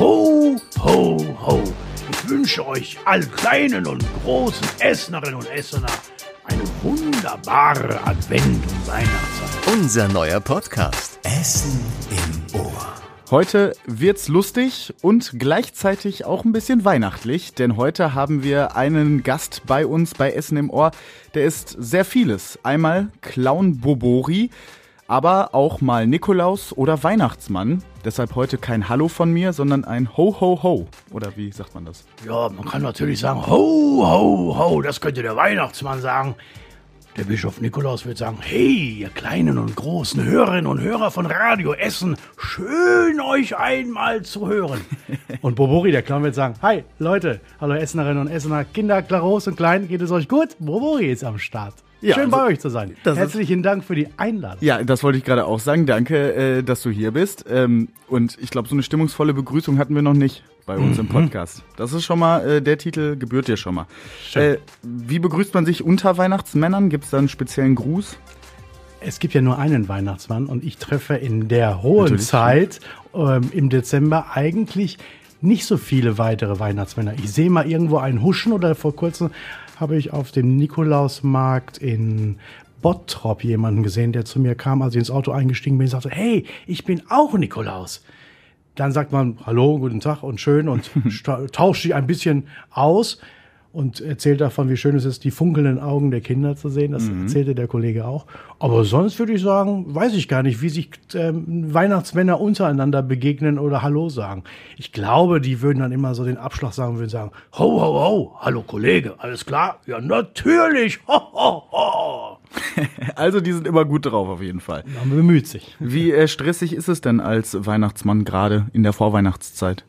Ho, ho, ho. Ich wünsche euch allen kleinen und großen Essenerinnen und Essener eine wunderbare Advent- und Weihnachtszeit. Unser neuer Podcast. Essen im Ohr. Heute wird's lustig und gleichzeitig auch ein bisschen weihnachtlich, denn heute haben wir einen Gast bei uns bei Essen im Ohr. Der ist sehr vieles. Einmal Clown Bobori, aber auch mal Nikolaus oder Weihnachtsmann. Deshalb heute kein Hallo von mir, sondern ein Ho Ho Ho. Oder wie sagt man das? Ja, man kann natürlich sagen, ho, ho, ho, das könnte der Weihnachtsmann sagen. Der Bischof Nikolaus wird sagen, hey, ihr kleinen und großen Hörerinnen und Hörer von Radio Essen, schön euch einmal zu hören. Und Bobori, der Clown, wird sagen, hi, Leute, hallo Essenerinnen und Essener, Kinder, groß und klein, geht es euch gut? Bobori ist am Start. Ja, schön also, bei euch zu sein. das ist- Herzlichen Dank für die Einladung. Ja, das wollte ich gerade auch sagen. Danke, äh, dass du hier bist. Ähm, und ich glaube, so eine stimmungsvolle Begrüßung hatten wir noch nicht bei uns im Podcast. Das ist schon mal, äh, der Titel gebührt dir schon mal. Äh, wie begrüßt man sich unter Weihnachtsmännern? Gibt es da einen speziellen Gruß? Es gibt ja nur einen Weihnachtsmann und ich treffe in der hohen Natürlich. Zeit ähm, im Dezember eigentlich nicht so viele weitere Weihnachtsmänner. Ich sehe mal irgendwo einen huschen oder vor kurzem habe ich auf dem Nikolausmarkt in Bottrop jemanden gesehen, der zu mir kam, als ich ins Auto eingestiegen bin und sagte, hey, ich bin auch Nikolaus. Dann sagt man Hallo, guten Tag und schön und tauscht sich ein bisschen aus und erzählt davon, wie schön es ist, die funkelnden Augen der Kinder zu sehen. Das erzählte der Kollege auch. Aber sonst würde ich sagen, weiß ich gar nicht, wie sich ähm, Weihnachtsmänner untereinander begegnen oder Hallo sagen. Ich glaube, die würden dann immer so den Abschlag sagen, würden sagen, ho, ho, ho, hallo Kollege, alles klar? Ja, natürlich, ho, ho, ho. Also, die sind immer gut drauf auf jeden Fall. Man bemüht sich. Wie äh, stressig ist es denn als Weihnachtsmann gerade in der Vorweihnachtszeit?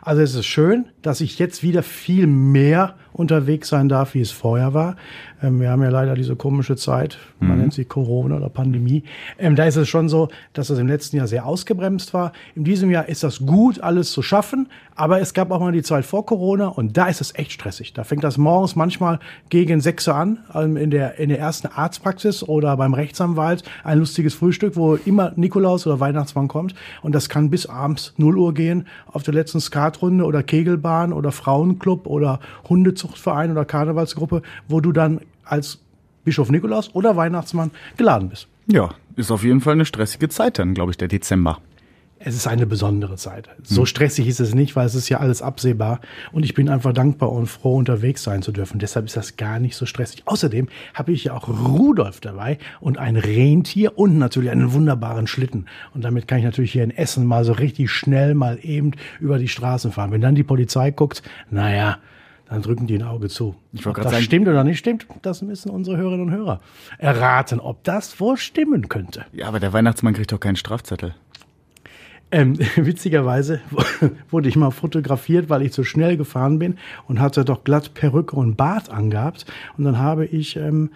Also es ist schön, dass ich jetzt wieder viel mehr unterwegs sein darf, wie es vorher war. Ähm, wir haben ja leider diese komische Zeit, man nennt sie Corona oder Pandemie. Ähm, da ist es schon so, dass es im letzten Jahr sehr ausgebremst war. In diesem Jahr ist das gut, alles zu schaffen, aber es gab auch mal die Zeit vor Corona und da ist es echt stressig. Da fängt das morgens manchmal gegen 6 Uhr an, ähm, in der, in der ersten Arztpraxis oder beim Rechtsanwalt ein lustiges Frühstück, wo immer Nikolaus oder Weihnachtsmann kommt und das kann bis abends 0 Uhr gehen auf der letzten Skatrunde oder Kegelbahn oder Frauenclub oder Hundezuchtverein oder Karnevalsgruppe, wo du dann als Bischof Nikolaus oder Weihnachtsmann geladen bist. Ja, ist auf jeden Fall eine stressige Zeit dann, glaube ich, der Dezember. Es ist eine besondere Zeit. So stressig ist es nicht, weil es ist ja alles absehbar. Und ich bin einfach dankbar und froh, unterwegs sein zu dürfen. Deshalb ist das gar nicht so stressig. Außerdem habe ich ja auch Rudolf dabei und ein Rentier und natürlich einen wunderbaren Schlitten. Und damit kann ich natürlich hier in Essen mal so richtig schnell mal eben über die Straßen fahren. Wenn dann die Polizei guckt, naja, dann drücken die ein Auge zu. Ich ob das sagen- stimmt oder nicht stimmt, das müssen unsere Hörerinnen und Hörer erraten, ob das wohl stimmen könnte. Ja, aber der Weihnachtsmann kriegt doch keinen Strafzettel. Ähm, witzigerweise wurde ich mal fotografiert, weil ich zu schnell gefahren bin und hatte doch glatt Perücke und Bart angehabt. Und dann habe ich ähm,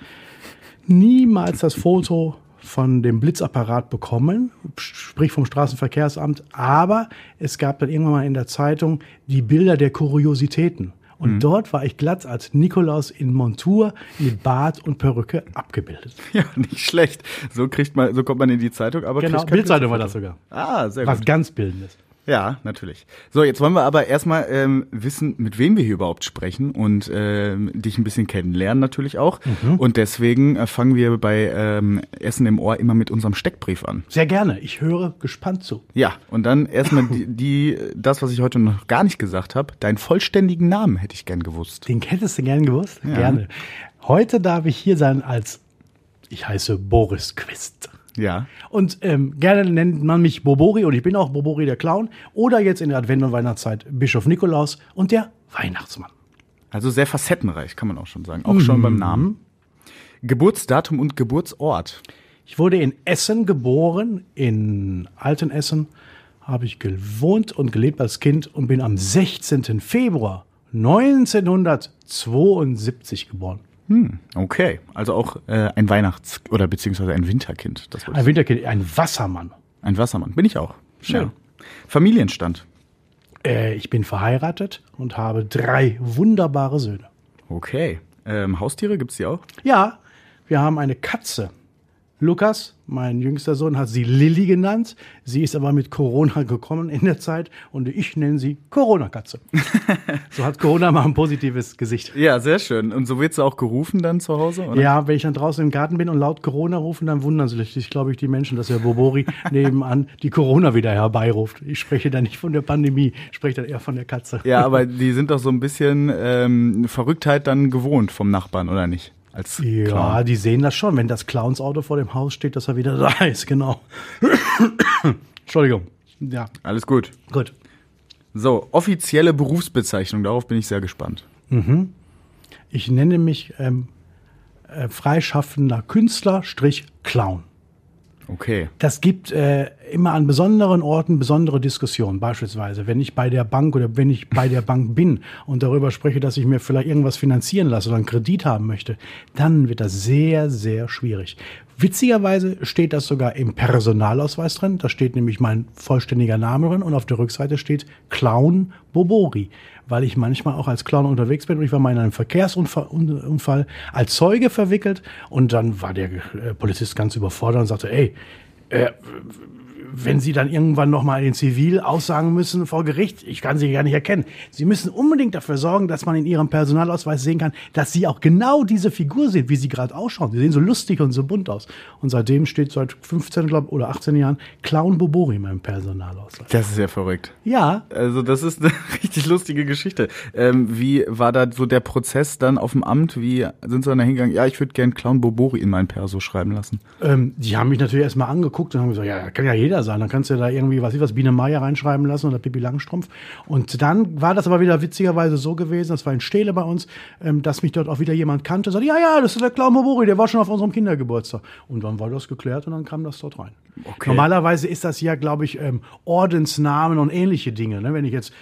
niemals das Foto von dem Blitzapparat bekommen, sprich vom Straßenverkehrsamt. Aber es gab dann irgendwann mal in der Zeitung die Bilder der Kuriositäten. Und dort war ich glatt als Nikolaus in Montur mit Bart und Perücke abgebildet. Ja, nicht schlecht. So kriegt man, so kommt man in die Zeitung, aber Genau, Bildzeitung war das sogar. Ah, sehr Was gut. ganz Bildendes. Ja, natürlich. So, jetzt wollen wir aber erstmal ähm, wissen, mit wem wir hier überhaupt sprechen und ähm, dich ein bisschen kennenlernen natürlich auch. Und deswegen äh, fangen wir bei ähm, Essen im Ohr immer mit unserem Steckbrief an. Sehr gerne. Ich höre gespannt zu. Ja, und dann erstmal die, die, das, was ich heute noch gar nicht gesagt habe, deinen vollständigen Namen hätte ich gern gewusst. Den hättest du gern gewusst? Gerne. Heute darf ich hier sein als, ich heiße Boris Quist. Ja. Und ähm, gerne nennt man mich Bobori und ich bin auch Bobori der Clown oder jetzt in der Advent- und Weihnachtszeit Bischof Nikolaus und der Weihnachtsmann. Also sehr facettenreich, kann man auch schon sagen. Auch schon beim Namen. Geburtsdatum und Geburtsort. Ich wurde in Essen geboren, in Altenessen habe ich gewohnt und gelebt als Kind und bin am 16. Februar 1972 geboren. Okay, also auch äh, ein Weihnachts- oder beziehungsweise ein Winterkind. Das Ein Winterkind, ein Wassermann. ein Wassermann. Bin ich auch. Schön. Familienstand. Äh, ich bin verheiratet und habe drei wunderbare Söhne. Okay. Ähm, Haustiere gibt's die auch? Ja, wir haben eine Katze. Lukas, mein jüngster Sohn, hat sie Lilly genannt. Sie ist aber mit Corona gekommen in der Zeit und ich nenne sie Corona-Katze. so hat Corona mal ein positives Gesicht. Ja, sehr schön. Und so wird sie auch gerufen dann zu Hause? Oder? Ja, wenn ich dann draußen im Garten bin und laut Corona rufen, dann wundern sich, glaube ich, die Menschen, dass der Bobori nebenan die Corona wieder herbeiruft. Ich spreche da nicht von der Pandemie, ich spreche dann eher von der Katze. Ja, aber die sind doch so ein bisschen ähm, Verrücktheit dann gewohnt vom Nachbarn, oder nicht? Als Ja, Clown. die sehen das schon, wenn das Clownsauto vor dem Haus steht, dass er wieder da ist, genau. Entschuldigung. Ja, Alles gut. gut. So, offizielle Berufsbezeichnung, darauf bin ich sehr gespannt. Ich nenne mich ähm, äh, freischaffender Künstler, Strich Clown. Okay. Das gibt äh, immer an besonderen Orten besondere Diskussionen. Beispielsweise, wenn ich bei der Bank oder wenn ich bei der Bank bin und darüber spreche, dass ich mir vielleicht irgendwas finanzieren lasse oder einen Kredit haben möchte, dann wird das sehr, sehr schwierig. Witzigerweise steht das sogar im Personalausweis drin. Da steht nämlich mein vollständiger Name drin und auf der Rückseite steht Clown Bobori, weil ich manchmal auch als Clown unterwegs bin und ich war mal in einem Verkehrsunfall Un- Unfall als Zeuge verwickelt und dann war der äh, Polizist ganz überfordert und sagte, ey, äh, wenn Sie dann irgendwann nochmal in Zivil aussagen müssen vor Gericht, ich kann Sie gar nicht erkennen. Sie müssen unbedingt dafür sorgen, dass man in Ihrem Personalausweis sehen kann, dass Sie auch genau diese Figur sind, wie Sie gerade ausschauen. Sie sehen so lustig und so bunt aus. Und seitdem steht seit 15 glaub, oder 18 Jahren Clown Bobori in meinem Personalausweis. Das ist ja verrückt. Ja, Also das ist eine richtig lustige Geschichte. Ähm, wie war da so der Prozess dann auf dem Amt? Wie sind Sie dann da hingegangen? Ja, ich würde gern Clown Bobori in mein Perso schreiben lassen. Ähm, die haben mich natürlich erstmal angeguckt und haben gesagt, ja, kann ja jeder sein. Dann kannst du da irgendwie, was ich was, Biene Meier reinschreiben lassen oder Pippi Langstrumpf. Und dann war das aber wieder witzigerweise so gewesen, das war in Stele bei uns, ähm, dass mich dort auch wieder jemand kannte, sagte, ja, ja, das ist der Clown Mobori, der war schon auf unserem Kindergeburtstag. Und dann war das geklärt und dann kam das dort rein. Okay. Normalerweise ist das ja, glaube ich, ähm, Ordensnamen und ähnliche Dinge. Ne? Wenn ich jetzt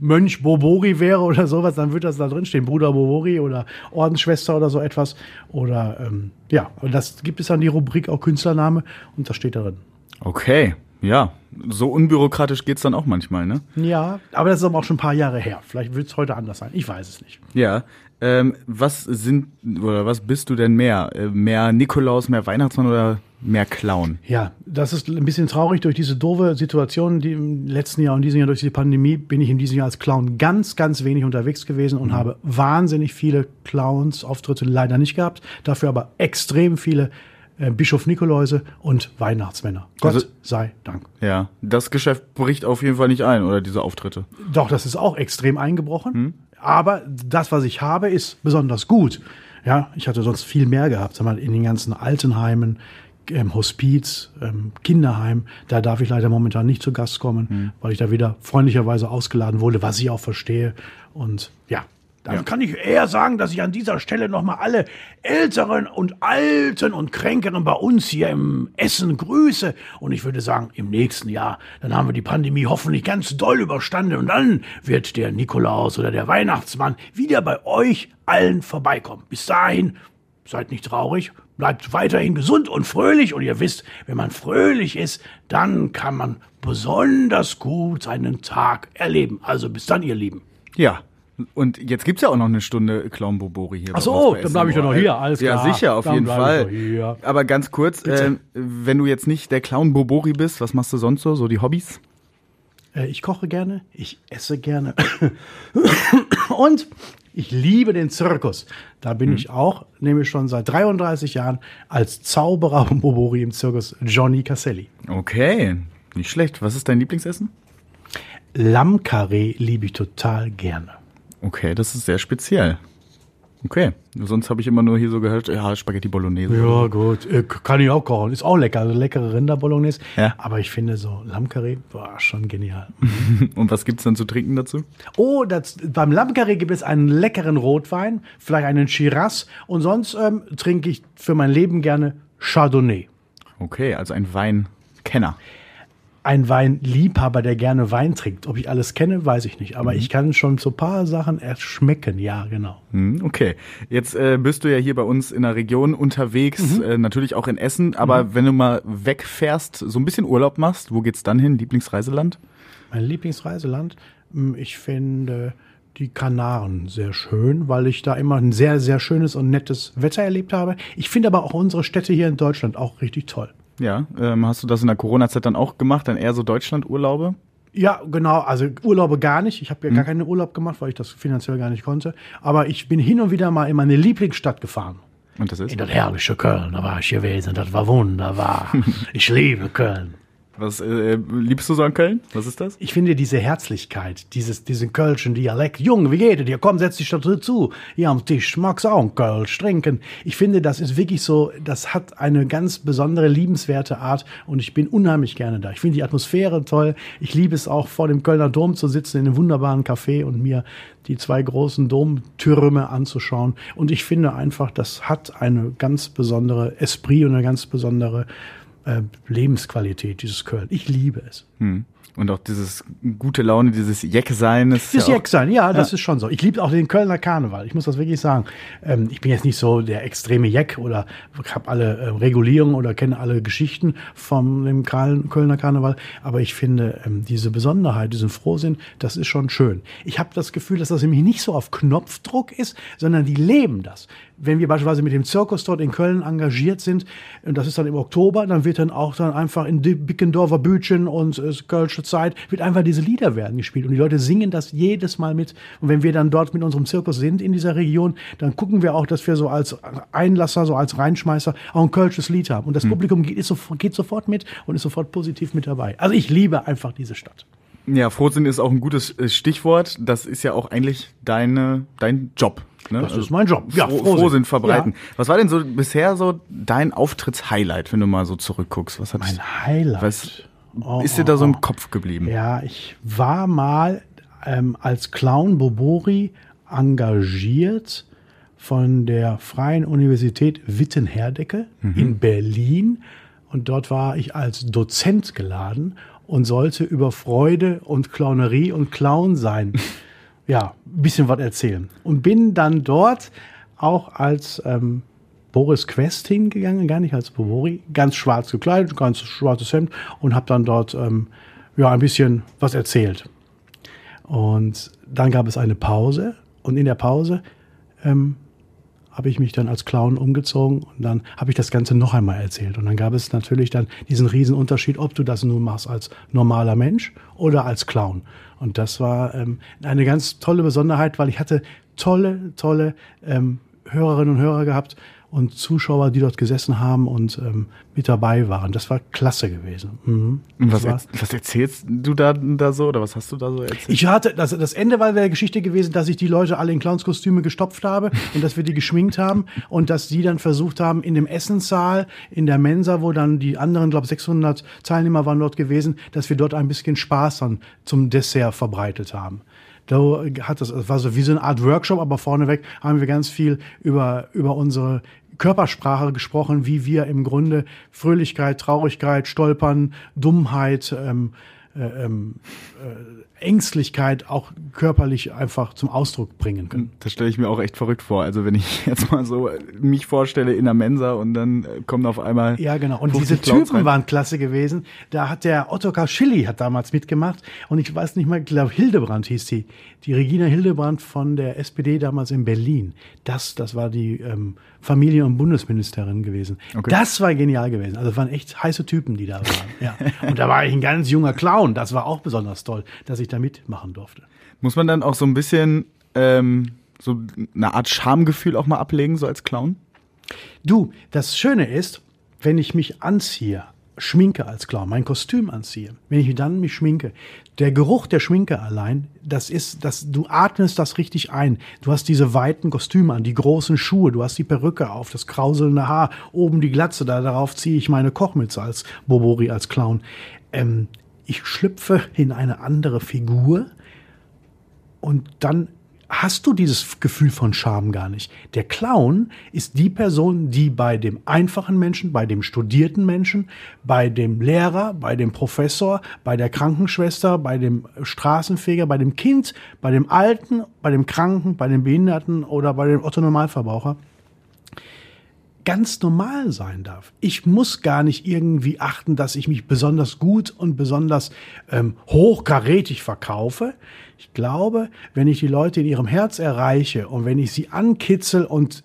Mönch Bobori wäre oder sowas, dann würde das da drin stehen, Bruder Bobori oder Ordensschwester oder so etwas. Oder ähm, ja, und das gibt es dann die Rubrik auch Künstlername und das steht da drin. Okay, ja. So unbürokratisch geht's dann auch manchmal, ne? Ja, aber das ist aber auch schon ein paar Jahre her. Vielleicht wird es heute anders sein. Ich weiß es nicht. Ja. Ähm, was sind oder was bist du denn mehr? Äh, mehr Nikolaus, mehr Weihnachtsmann oder mehr Clown? Ja, das ist ein bisschen traurig durch diese doofe Situation, die im letzten Jahr und diesem Jahr durch die Pandemie bin ich in diesem Jahr als Clown ganz, ganz wenig unterwegs gewesen und habe wahnsinnig viele Clowns-Auftritte leider nicht gehabt, dafür aber extrem viele äh, Bischof Nikoläuse und Weihnachtsmänner. Gott Also- sei Dank. Ja, das Geschäft bricht auf jeden Fall nicht ein, oder diese Auftritte. Doch, das ist auch extrem eingebrochen. Aber das, was ich habe, ist besonders gut. Ja, ich hatte sonst viel mehr gehabt. Sag mal, in den ganzen Altenheimen, ähm, Hospiz, ähm, Kinderheim, da darf ich leider momentan nicht zu Gast kommen, weil ich da wieder freundlicherweise ausgeladen wurde, was ich auch verstehe. Und ja, dann kann ich eher sagen, dass ich an dieser Stelle nochmal alle Älteren und Alten und Kränkeren bei uns hier im Essen grüße. Und ich würde sagen, im nächsten Jahr, dann haben wir die Pandemie hoffentlich ganz doll überstanden und dann wird der Nikolaus oder der Weihnachtsmann wieder bei euch allen vorbeikommen. Bis dahin, seid nicht traurig, bleibt weiterhin gesund und fröhlich. Und ihr wisst, wenn man fröhlich ist, dann kann man besonders gut seinen Tag erleben. Also bis dann, ihr Lieben. Ja. Und jetzt gibt's ja auch noch eine Stunde Clown Bobori hier. Ach so, dann bleib ich doch noch hier, alles Ja, klar. sicher, auf Dann jeden Fall. Aber ganz kurz, ähm, wenn du jetzt nicht der Clown Bobori bist, was machst du sonst so? So die Hobbys? Äh, Ich koche gerne, ich esse gerne und ich liebe den Zirkus. Da bin ich auch, nämlich schon seit 33 Jahren als Zauberer Bobori im Zirkus Johnny Casselli. Okay, nicht schlecht. Was ist dein Lieblingsessen? Lammkarree liebe ich total gerne. Okay, das ist sehr speziell. Okay, sonst habe ich immer nur hier so gehört, ja, Spaghetti Bolognese. Ja, gut. Äh, Kann ich auch kochen. Ist auch lecker. Also leckere Rinderbolognese. Ja. Aber ich finde so Lammkarree, war schon genial. Und was gibt's dann zu trinken dazu? Oh, das, beim Lammkarree gibt es einen leckeren Rotwein, vielleicht einen Shiraz. Und sonst ähm, trinke ich für mein Leben gerne Chardonnay. Okay, also ein Weinkenner. Ein Weinliebhaber, der gerne Wein trinkt. Ob ich alles kenne, weiß ich nicht. Aber ich kann schon so ein paar Sachen erschmecken. Ja, genau. Hm, Okay, jetzt äh, bist du ja hier bei uns in der Region unterwegs, äh, natürlich auch in Essen, aber wenn du mal wegfährst, so ein bisschen Urlaub machst, wo geht's dann hin? Lieblingsreiseland? Mein Lieblingsreiseland, hm, ich finde die Kanaren sehr schön, weil ich da immer ein sehr, sehr schönes und nettes Wetter erlebt habe. Ich finde aber auch unsere Städte hier in Deutschland auch richtig toll. Ja, ähm, hast du das in der Corona-Zeit dann auch gemacht, dann eher so Deutschland-Urlaube? Ja, genau. Also Urlaube gar nicht. Ich habe ja gar keinen Urlaub gemacht, weil ich das finanziell gar nicht konnte. Aber ich bin hin und wieder mal in meine Lieblingsstadt gefahren. Und das ist? In das herrliche Köln, da war ich gewesen. Das war wunderbar. ich liebe Köln. Was äh, liebst du so an Köln? Was ist das? Ich finde diese Herzlichkeit, dieses, diesen kölschen Dialekt. Junge, wie geht es dir? Komm, setz dich da zu. Hier am Tisch. Magst auch einen Kölsch trinken? Ich finde, das ist wirklich so, das hat eine ganz besondere, liebenswerte Art und ich bin unheimlich gerne da. Ich finde die Atmosphäre toll. Ich liebe es auch, vor dem Kölner Dom zu sitzen, in einem wunderbaren Café und mir die zwei großen Domtürme anzuschauen. Und ich finde einfach, das hat eine ganz besondere Esprit und eine ganz besondere äh, Lebensqualität, dieses Köln. Ich liebe es. Hm. Und auch dieses gute Laune, dieses Jeck-Sein. Das ja Jeck-Sein, ja, das ja. ist schon so. Ich liebe auch den Kölner Karneval. Ich muss das wirklich sagen. Ähm, ich bin jetzt nicht so der extreme Jeck oder habe alle äh, Regulierungen oder kenne alle Geschichten vom dem Kölner Karneval. Aber ich finde ähm, diese Besonderheit, diesen Frohsinn, das ist schon schön. Ich habe das Gefühl, dass das nämlich nicht so auf Knopfdruck ist, sondern die leben das wenn wir beispielsweise mit dem Zirkus dort in Köln engagiert sind, und das ist dann im Oktober, dann wird dann auch dann einfach in Bickendorfer Bütchen und äh, Kölsche Zeit, wird einfach diese Lieder werden gespielt. Und die Leute singen das jedes Mal mit. Und wenn wir dann dort mit unserem Zirkus sind in dieser Region, dann gucken wir auch, dass wir so als Einlasser, so als Reinschmeißer auch ein kölsches Lied haben. Und das hm. Publikum geht, ist, geht sofort mit und ist sofort positiv mit dabei. Also ich liebe einfach diese Stadt. Ja, Frohsinn ist auch ein gutes äh, Stichwort. Das ist ja auch eigentlich deine, dein Job. Ne? Das also ist mein Job. Ja, Froh, Frohsinn verbreiten. Ja. Was war denn so bisher so dein Auftrittshighlight, wenn du mal so zurückguckst? Was hat mein Highlight? Was oh, ist dir da so im oh. Kopf geblieben? Ja, ich war mal ähm, als Clown Bobori engagiert von der Freien Universität Witten-Herdecke mhm. in Berlin. Und dort war ich als Dozent geladen und sollte über Freude und Clownerie und Clown sein. ja, ein bisschen was erzählen. Und bin dann dort auch als ähm, Boris Quest hingegangen, gar nicht als Bovori, ganz schwarz gekleidet, ganz schwarzes Hemd und habe dann dort ähm, ja ein bisschen was erzählt. Und dann gab es eine Pause und in der Pause ähm, habe ich mich dann als Clown umgezogen und dann habe ich das Ganze noch einmal erzählt. Und dann gab es natürlich dann diesen riesen Unterschied, ob du das nun machst als normaler Mensch oder als Clown. Und das war ähm, eine ganz tolle Besonderheit, weil ich hatte tolle, tolle ähm, Hörerinnen und Hörer gehabt, und Zuschauer, die dort gesessen haben und ähm, mit dabei waren. Das war klasse gewesen. Mhm. Was, war, was, erzählst du da, da so oder was hast du da so erzählt? Ich hatte, das, das Ende war der Geschichte gewesen, dass ich die Leute alle in Clownskostüme gestopft habe und dass wir die geschminkt haben und dass die dann versucht haben, in dem Essenssaal, in der Mensa, wo dann die anderen, glaube 600 Teilnehmer waren dort gewesen, dass wir dort ein bisschen Spaß dann zum Dessert verbreitet haben. Da hat das, das war so wie so eine Art Workshop, aber vorneweg haben wir ganz viel über, über unsere Körpersprache gesprochen, wie wir im Grunde Fröhlichkeit, Traurigkeit, Stolpern, Dummheit, ähm, äh, ähm, äh, Ängstlichkeit auch körperlich einfach zum Ausdruck bringen können. Das stelle ich mir auch echt verrückt vor. Also wenn ich jetzt mal so mich vorstelle in der Mensa und dann äh, kommen auf einmal. Ja, genau. Und diese Typen rein. waren klasse gewesen. Da hat der Ottokar Schilly hat damals mitgemacht und ich weiß nicht mal, ich glaube Hildebrand hieß die. Die Regina Hildebrand von der SPD damals in Berlin. Das, das war die ähm, Familien- und Bundesministerin gewesen. Okay. Das war genial gewesen. Also es waren echt heiße Typen, die da waren. Ja. Und da war ich ein ganz junger Clown. Das war auch besonders toll, dass ich da mitmachen durfte. Muss man dann auch so ein bisschen ähm, so eine Art Schamgefühl auch mal ablegen, so als Clown? Du, das Schöne ist, wenn ich mich anziehe, schminke als Clown, mein Kostüm anziehe, wenn ich dann mich schminke, der Geruch der Schminke allein, das ist, das, du atmest das richtig ein. Du hast diese weiten Kostüme an, die großen Schuhe, du hast die Perücke auf, das krauselnde Haar, oben die Glatze, da darauf ziehe ich meine Kochmütze als Bobori, als Clown. Ähm, ich schlüpfe in eine andere Figur und dann hast du dieses Gefühl von Scham gar nicht. Der Clown ist die Person, die bei dem einfachen Menschen, bei dem studierten Menschen, bei dem Lehrer, bei dem Professor, bei der Krankenschwester, bei dem Straßenfeger, bei dem Kind, bei dem Alten, bei dem Kranken, bei dem Behinderten oder bei dem Otto Normalverbraucher ganz normal sein darf. Ich muss gar nicht irgendwie achten, dass ich mich besonders gut und besonders ähm, hochkarätig verkaufe. Ich glaube, wenn ich die Leute in ihrem Herz erreiche und wenn ich sie ankitzel und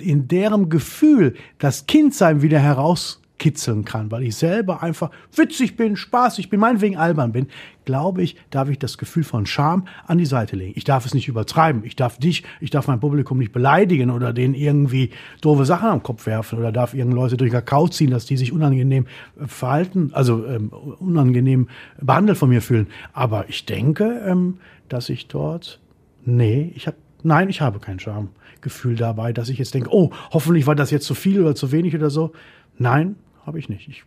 in deren Gefühl das Kindsein wieder heraus kitzeln kann, weil ich selber einfach witzig bin, spaßig bin, meinetwegen albern bin, glaube ich, darf ich das Gefühl von Scham an die Seite legen. Ich darf es nicht übertreiben. Ich darf dich, ich darf mein Publikum nicht beleidigen oder denen irgendwie doofe Sachen am Kopf werfen oder darf irgendeine Leute durch Kakao ziehen, dass die sich unangenehm äh, verhalten, also ähm, unangenehm behandelt von mir fühlen. Aber ich denke, ähm, dass ich dort, nee, ich habe, nein, ich habe kein Schamgefühl dabei, dass ich jetzt denke, oh, hoffentlich war das jetzt zu viel oder zu wenig oder so. Nein, habe ich nicht. Ich,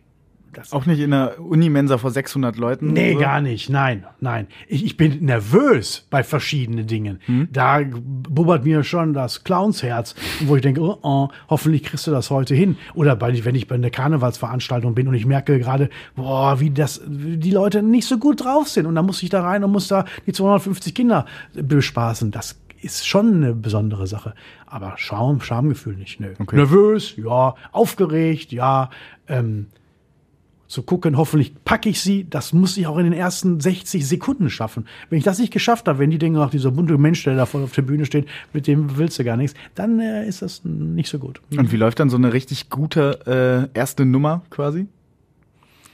das auch nicht in der Unimensa vor 600 Leuten? Nee, so? gar nicht. Nein, nein. Ich, ich bin nervös bei verschiedenen Dingen. Hm? Da bubbert mir schon das Clownsherz, wo ich denke, oh, oh, hoffentlich kriegst du das heute hin. Oder bei, wenn ich bei einer Karnevalsveranstaltung bin und ich merke gerade, boah, wie das, die Leute nicht so gut drauf sind. Und dann muss ich da rein und muss da die 250 Kinder bespaßen. Das ist schon eine besondere Sache. Aber Scham, Schamgefühl nicht. Nö. Okay. Nervös, ja. Aufgeregt, ja. Ähm, zu gucken, hoffentlich packe ich sie. Das muss ich auch in den ersten 60 Sekunden schaffen. Wenn ich das nicht geschafft habe, wenn die denken, ach, dieser bunte Mensch, der da voll auf der Bühne steht, mit dem willst du gar nichts, dann äh, ist das nicht so gut. Und wie läuft dann so eine richtig gute äh, erste Nummer quasi?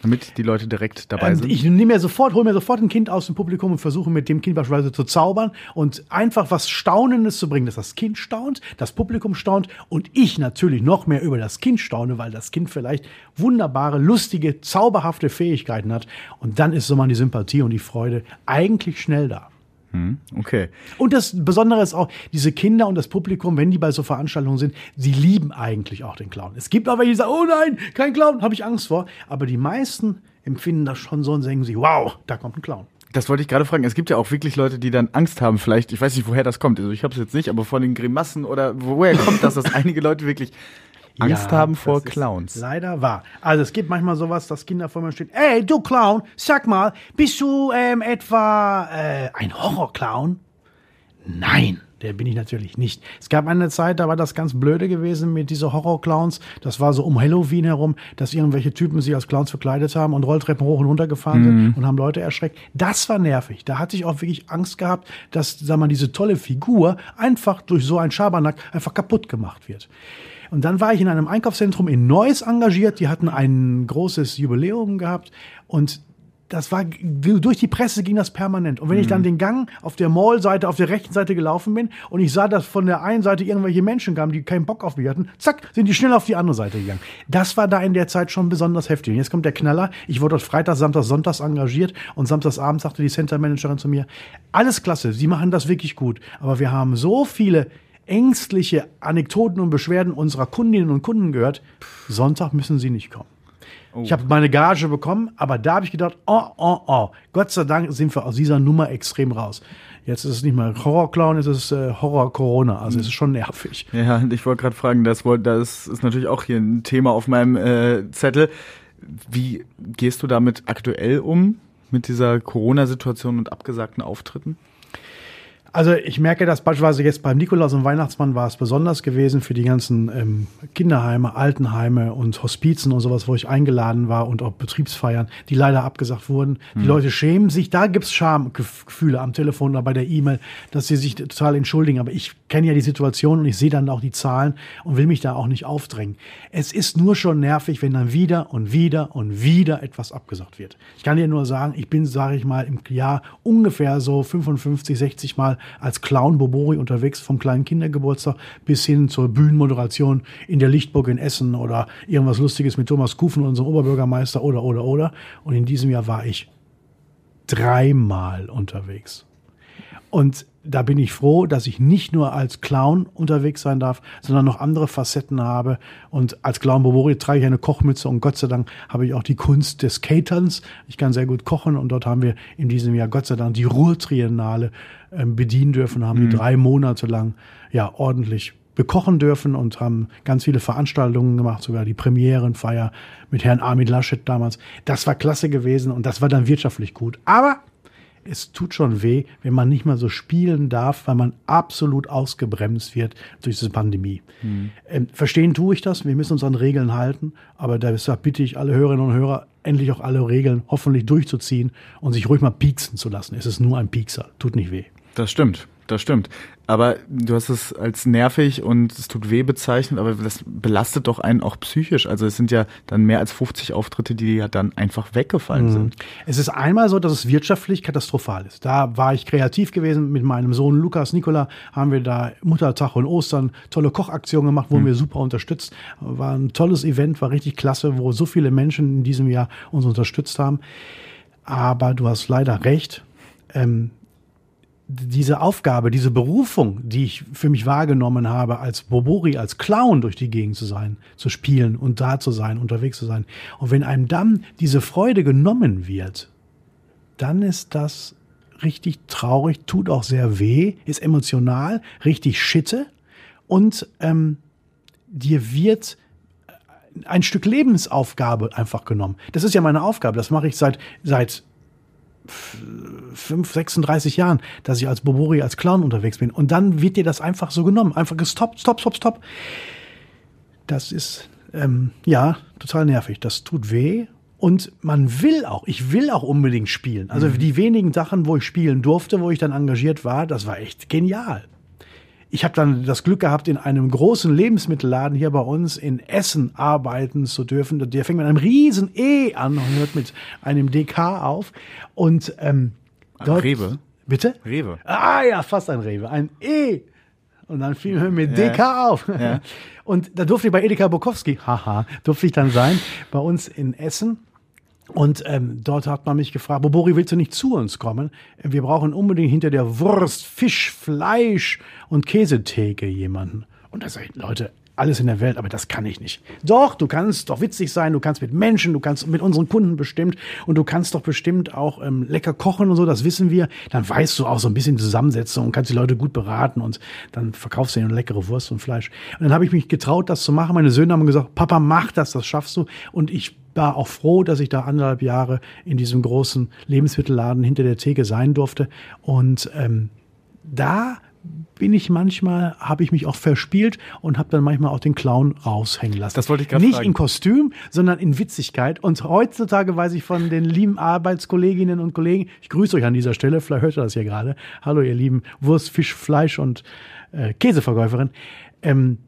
Damit die Leute direkt dabei ähm, sind. Ich nehme mir sofort, hole mir sofort ein Kind aus dem Publikum und versuche mit dem Kind beispielsweise zu zaubern und einfach was Staunendes zu bringen, dass das Kind staunt, das Publikum staunt und ich natürlich noch mehr über das Kind staune, weil das Kind vielleicht wunderbare, lustige, zauberhafte Fähigkeiten hat. Und dann ist so mal die Sympathie und die Freude eigentlich schnell da. Hm, okay. Und das Besondere ist auch, diese Kinder und das Publikum, wenn die bei so Veranstaltungen sind, sie lieben eigentlich auch den Clown. Es gibt auch welche, die sagen, oh nein, kein Clown, habe ich Angst vor. Aber die meisten empfinden das schon so und sagen sich, wow, da kommt ein Clown. Das wollte ich gerade fragen. Es gibt ja auch wirklich Leute, die dann Angst haben, vielleicht, ich weiß nicht, woher das kommt. Also ich habe es jetzt nicht, aber von den Grimassen oder woher kommt das, dass einige Leute wirklich Angst ja, haben vor Clowns. Leider wahr. Also es gibt manchmal sowas, dass Kinder vor mir stehen, ey, du Clown, sag mal, bist du ähm, etwa äh, ein Horrorclown? Nein, der bin ich natürlich nicht. Es gab eine Zeit, da war das ganz blöde gewesen mit diese Horrorclowns. Das war so um Halloween herum, dass irgendwelche Typen sich als Clowns verkleidet haben und Rolltreppen hoch und runter gefahren mhm. sind und haben Leute erschreckt. Das war nervig. Da hatte ich auch wirklich Angst gehabt, dass, sag mal, diese tolle Figur einfach durch so ein Schabernack einfach kaputt gemacht wird. Und dann war ich in einem Einkaufszentrum in Neuss engagiert. Die hatten ein großes Jubiläum gehabt und das war durch die Presse ging das permanent. Und wenn mhm. ich dann mhm. den Gang auf der Mall-Seite, auf der rechten Seite gelaufen bin und ich sah, dass von der einen Seite irgendwelche Menschen kamen, die keinen Bock auf mich hatten, zack, sind die schnell auf die andere Seite gegangen. Das war da in der Zeit schon besonders heftig. Und jetzt kommt der Knaller. Ich wurde dort Freitag, Samstag, Sonntags engagiert und Samstagsabend sagte die Center-Managerin zu mir, alles klasse, Sie machen das wirklich gut. Aber wir haben so viele ängstliche Anekdoten und Beschwerden unserer Kundinnen und Kunden gehört, Sonntag müssen sie nicht kommen. Oh. Ich habe meine Gage bekommen, aber da habe ich gedacht, oh, oh, oh, Gott sei Dank sind wir aus dieser Nummer extrem raus. Jetzt ist es nicht mehr Horror-Clown, es ist äh, Horror-Corona. Also es ist schon nervig. Ja, ich wollte gerade fragen, das, das ist natürlich auch hier ein Thema auf meinem äh, Zettel. Wie gehst du damit aktuell um, mit dieser Corona-Situation und abgesagten Auftritten? Also ich merke das beispielsweise jetzt beim Nikolaus und Weihnachtsmann war es besonders gewesen für die ganzen ähm, Kinderheime, Altenheime und Hospizen und sowas, wo ich eingeladen war und auch Betriebsfeiern, die leider abgesagt wurden. Mhm. Die Leute schämen sich, da gibt's Schamgefühle am Telefon oder bei der E-Mail, dass sie sich total entschuldigen. Aber ich kenne ja die Situation und ich sehe dann auch die Zahlen und will mich da auch nicht aufdrängen. Es ist nur schon nervig, wenn dann wieder und wieder und wieder etwas abgesagt wird. Ich kann dir nur sagen, ich bin, sage ich mal, im Jahr ungefähr so 55, 60 Mal als Clown Bobori unterwegs, vom kleinen Kindergeburtstag bis hin zur Bühnenmoderation in der Lichtburg in Essen oder irgendwas Lustiges mit Thomas Kufen, unserem Oberbürgermeister oder, oder, oder. Und in diesem Jahr war ich dreimal unterwegs. Und da bin ich froh, dass ich nicht nur als Clown unterwegs sein darf, sondern noch andere Facetten habe. Und als Clown Bobori trage ich eine Kochmütze und Gott sei Dank habe ich auch die Kunst des Caterns. Ich kann sehr gut kochen und dort haben wir in diesem Jahr Gott sei Dank die Ruhrtriennale ähm, bedienen dürfen, haben mhm. die drei Monate lang ja ordentlich bekochen dürfen und haben ganz viele Veranstaltungen gemacht, sogar die Premierenfeier mit Herrn Armin Laschet damals. Das war klasse gewesen und das war dann wirtschaftlich gut. Aber es tut schon weh, wenn man nicht mal so spielen darf, weil man absolut ausgebremst wird durch diese Pandemie. Mhm. Ähm, verstehen tue ich das, wir müssen uns an Regeln halten, aber deshalb bitte ich alle Hörerinnen und Hörer, endlich auch alle Regeln hoffentlich durchzuziehen und sich ruhig mal pieksen zu lassen. Es ist nur ein Piekser, tut nicht weh. Das stimmt das stimmt. Aber du hast es als nervig und es tut weh bezeichnet, aber das belastet doch einen auch psychisch. Also es sind ja dann mehr als 50 Auftritte, die ja dann einfach weggefallen mhm. sind. Es ist einmal so, dass es wirtschaftlich katastrophal ist. Da war ich kreativ gewesen mit meinem Sohn Lukas Nikola, haben wir da Muttertag und Ostern tolle Kochaktionen gemacht, wurden mhm. wir super unterstützt. War ein tolles Event, war richtig klasse, wo so viele Menschen in diesem Jahr uns unterstützt haben. Aber du hast leider recht. Ähm, diese Aufgabe, diese Berufung, die ich für mich wahrgenommen habe, als Bobori, als Clown durch die Gegend zu sein, zu spielen und da zu sein, unterwegs zu sein. Und wenn einem dann diese Freude genommen wird, dann ist das richtig traurig, tut auch sehr weh, ist emotional, richtig Schitte und ähm, dir wird ein Stück Lebensaufgabe einfach genommen. Das ist ja meine Aufgabe. Das mache ich seit seit 5, 36 Jahren, dass ich als Bobori, als Clown unterwegs bin. Und dann wird dir das einfach so genommen. Einfach gestoppt, stopp, stopp, stopp. Das ist, ähm, ja, total nervig. Das tut weh. Und man will auch, ich will auch unbedingt spielen. Also mhm. die wenigen Sachen, wo ich spielen durfte, wo ich dann engagiert war, das war echt genial. Ich habe dann das Glück gehabt, in einem großen Lebensmittelladen hier bei uns in Essen arbeiten zu dürfen. Der fängt mit einem riesen E an und hört mit einem DK auf. Und ähm, dort, Rewe. Bitte? Rewe. Ah ja, fast ein Rewe. Ein E. Und dann fiel mir mit ja. DK auf. Ja. Und da durfte ich bei Edeka Bukowski, haha, durfte ich dann sein, bei uns in Essen. Und ähm, dort hat man mich gefragt, Bobori, willst du nicht zu uns kommen? Wir brauchen unbedingt hinter der Wurst, Fisch, Fleisch und Käsetheke jemanden. Und da sage ich, Leute, alles in der Welt, aber das kann ich nicht. Doch, du kannst doch witzig sein, du kannst mit Menschen, du kannst mit unseren Kunden bestimmt und du kannst doch bestimmt auch ähm, lecker kochen und so, das wissen wir. Dann weißt du auch so ein bisschen Zusammensetzung und kannst die Leute gut beraten und dann verkaufst du ihnen leckere Wurst und Fleisch. Und dann habe ich mich getraut, das zu machen. Meine Söhne haben gesagt, Papa, mach das, das schaffst du. Und ich war auch froh, dass ich da anderthalb Jahre in diesem großen Lebensmittelladen hinter der Theke sein durfte. Und ähm, da bin ich manchmal, habe ich mich auch verspielt und habe dann manchmal auch den Clown raushängen lassen. Das wollte ich gerade Nicht fragen. in Kostüm, sondern in Witzigkeit. Und heutzutage weiß ich von den lieben Arbeitskolleginnen und Kollegen, ich grüße euch an dieser Stelle, vielleicht hört ihr das hier gerade. Hallo ihr lieben Wurst, Fisch, Fleisch und äh, Käseverkäuferin. Ähm,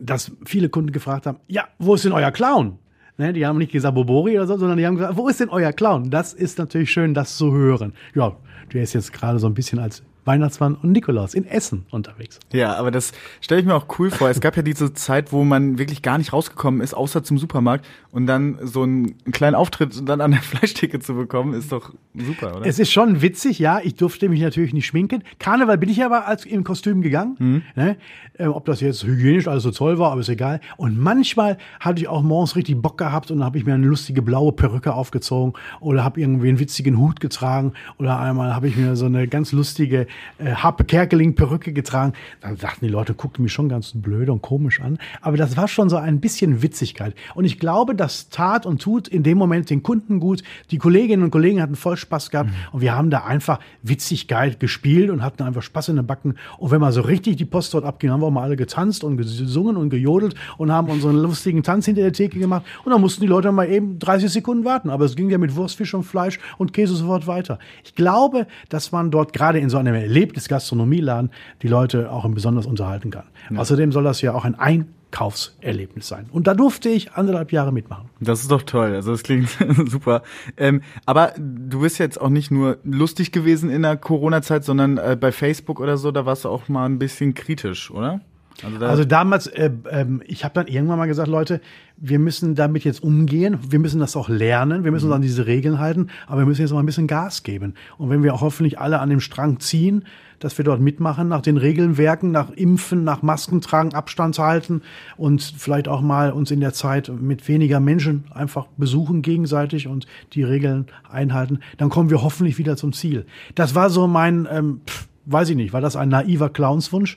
dass viele Kunden gefragt haben, ja, wo ist denn euer Clown? Ne, die haben nicht gesagt Bobori oder so, sondern die haben gesagt, wo ist denn euer Clown? Das ist natürlich schön, das zu hören. Ja, der ist jetzt gerade so ein bisschen als Weihnachtsmann und Nikolaus in Essen unterwegs. Ja, aber das stelle ich mir auch cool vor. Es gab ja diese Zeit, wo man wirklich gar nicht rausgekommen ist, außer zum Supermarkt und dann so einen, kleinen Auftritt und dann an der Fleischtheke zu bekommen, ist doch super, oder? Es ist schon witzig, ja. Ich durfte mich natürlich nicht schminken. Karneval bin ich aber als im Kostüm gegangen. Mhm. Ne? Äh, ob das jetzt hygienisch alles so toll war, aber ist egal. Und manchmal hatte ich auch morgens richtig Bock gehabt und dann habe ich mir eine lustige blaue Perücke aufgezogen oder habe irgendwie einen witzigen Hut getragen oder einmal habe ich mir so eine ganz lustige äh, Harpe Kerkeling Perücke getragen. Dann sagten die Leute, guckten mich schon ganz blöd und komisch an. Aber das war schon so ein bisschen Witzigkeit. Und ich glaube, das tat und tut in dem Moment den Kunden gut. Die Kolleginnen und Kollegen hatten voll Spaß gehabt. Mhm. Und wir haben da einfach Witzigkeit gespielt und hatten einfach Spaß in den Backen. Und wenn man so richtig die Post dort abging, haben wir mal alle getanzt und gesungen und gejodelt und haben unseren lustigen Tanz hinter der Theke gemacht. Und dann mussten die Leute mal eben 30 Sekunden warten. Aber es ging ja mit Wurst, Fisch und Fleisch und Käse sofort weiter. Ich glaube, dass man dort gerade in so einem Erlebnisgastronomieladen die Leute auch besonders unterhalten kann. Ja. Außerdem soll das ja auch ein Einkaufserlebnis sein. Und da durfte ich anderthalb Jahre mitmachen. Das ist doch toll. Also das klingt super. Ähm, aber du bist jetzt auch nicht nur lustig gewesen in der Corona-Zeit, sondern äh, bei Facebook oder so, da warst du auch mal ein bisschen kritisch, oder? Also, da also damals, äh, äh, ich habe dann irgendwann mal gesagt, Leute, wir müssen damit jetzt umgehen, wir müssen das auch lernen, wir müssen uns mhm. an diese Regeln halten, aber wir müssen jetzt mal ein bisschen Gas geben. Und wenn wir auch hoffentlich alle an dem Strang ziehen, dass wir dort mitmachen, nach den Regeln werken, nach Impfen, nach Masken tragen, Abstand halten und vielleicht auch mal uns in der Zeit mit weniger Menschen einfach besuchen gegenseitig und die Regeln einhalten, dann kommen wir hoffentlich wieder zum Ziel. Das war so mein, ähm, pff, weiß ich nicht, war das ein naiver Clownswunsch?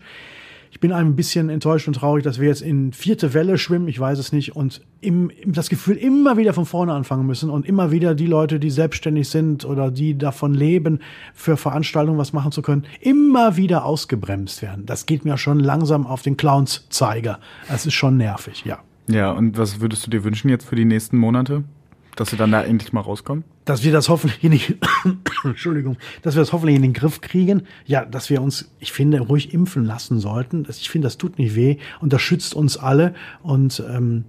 Ich bin ein bisschen enttäuscht und traurig, dass wir jetzt in vierte Welle schwimmen, ich weiß es nicht, und im, das Gefühl immer wieder von vorne anfangen müssen und immer wieder die Leute, die selbstständig sind oder die davon leben, für Veranstaltungen was machen zu können, immer wieder ausgebremst werden. Das geht mir schon langsam auf den Clowns-Zeiger. Das ist schon nervig, ja. Ja, und was würdest du dir wünschen jetzt für die nächsten Monate? Dass sie dann da endlich mal rauskommen? Dass wir das hoffentlich in die, Entschuldigung, dass wir das hoffentlich in den Griff kriegen. Ja, dass wir uns, ich finde, ruhig impfen lassen sollten. Ich finde, das tut nicht weh und das schützt uns alle und ähm,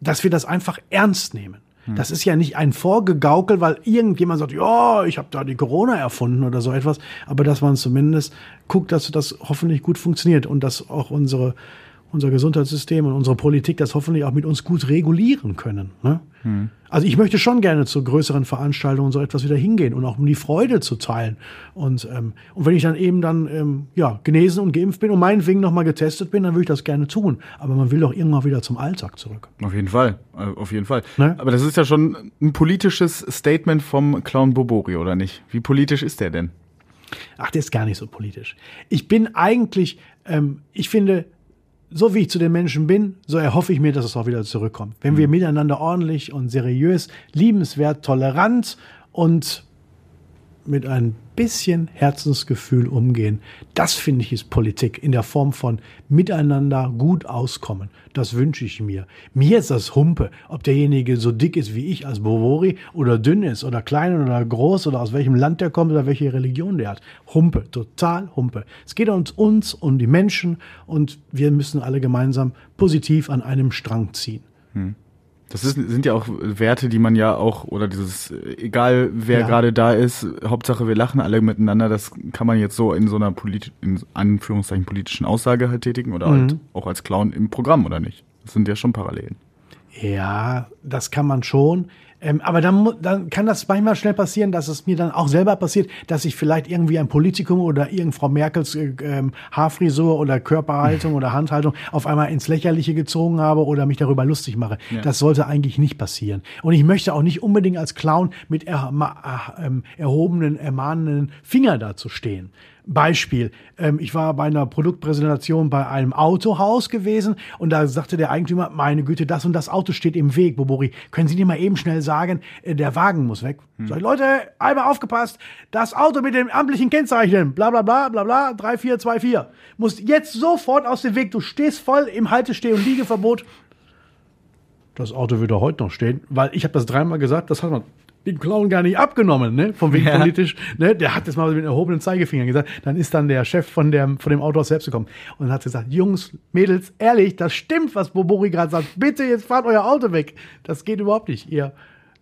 dass wir das einfach ernst nehmen. Das ist ja nicht ein Vorgegaukel, weil irgendjemand sagt, ja, ich habe da die Corona erfunden oder so etwas, aber dass man zumindest guckt, dass das hoffentlich gut funktioniert und dass auch unsere unser Gesundheitssystem und unsere Politik das hoffentlich auch mit uns gut regulieren können. Ne? Hm. Also ich möchte schon gerne zu größeren Veranstaltungen so etwas wieder hingehen und auch um die Freude zu teilen. Und, ähm, und wenn ich dann eben dann ähm, ja, genesen und geimpft bin und meinetwegen nochmal getestet bin, dann würde ich das gerne tun. Aber man will doch irgendwann wieder zum Alltag zurück. Auf jeden Fall, äh, auf jeden Fall. Ne? Aber das ist ja schon ein politisches Statement vom Clown Bobori, oder nicht? Wie politisch ist der denn? Ach, der ist gar nicht so politisch. Ich bin eigentlich, ähm, ich finde, so wie ich zu den Menschen bin, so erhoffe ich mir, dass es auch wieder zurückkommt. Wenn wir miteinander ordentlich und seriös, liebenswert, tolerant und mit ein bisschen Herzensgefühl umgehen. Das finde ich ist Politik in der Form von miteinander gut auskommen. Das wünsche ich mir. Mir ist das Humpe, ob derjenige so dick ist wie ich als Bovori oder dünn ist oder klein oder groß oder aus welchem Land der kommt oder welche Religion der hat. Humpe, total Humpe. Es geht uns, uns um die Menschen und wir müssen alle gemeinsam positiv an einem Strang ziehen. Hm. Das ist, sind ja auch Werte, die man ja auch, oder dieses, egal wer ja. gerade da ist, Hauptsache wir lachen alle miteinander, das kann man jetzt so in so einer politi in Anführungszeichen politischen Aussage halt tätigen oder mhm. halt auch als Clown im Programm, oder nicht? Das sind ja schon Parallelen. Ja, das kann man schon. Ähm, aber dann, dann kann das manchmal schnell passieren, dass es mir dann auch selber passiert, dass ich vielleicht irgendwie ein Politikum oder irgend Frau Merkels äh, ähm, Haarfrisur oder Körperhaltung oder Handhaltung auf einmal ins Lächerliche gezogen habe oder mich darüber lustig mache. Ja. Das sollte eigentlich nicht passieren. Und ich möchte auch nicht unbedingt als Clown mit er, äh, erhobenen, ermahnenden Finger dazustehen. Beispiel, ähm, ich war bei einer Produktpräsentation bei einem Autohaus gewesen und da sagte der Eigentümer, meine Güte, das und das Auto steht im Weg, Bobori. Können Sie nicht mal eben schnell sagen, äh, der Wagen muss weg? Hm. Ich, Leute, einmal aufgepasst, das Auto mit dem amtlichen Kennzeichen, bla bla bla bla bla, 3424, muss jetzt sofort aus dem Weg. Du stehst voll im Haltesteh- und Liegeverbot. Das Auto würde heute noch stehen, weil ich habe das dreimal gesagt, das hat man den Clown gar nicht abgenommen, ne? Vom wegen ja. politisch, ne? Der hat das mal mit erhobenen Zeigefinger gesagt. Dann ist dann der Chef von, der, von dem Autor selbst gekommen und hat gesagt, Jungs, Mädels, ehrlich, das stimmt, was Bobori gerade sagt. Bitte, jetzt fahrt euer Auto weg. Das geht überhaupt nicht. Ihr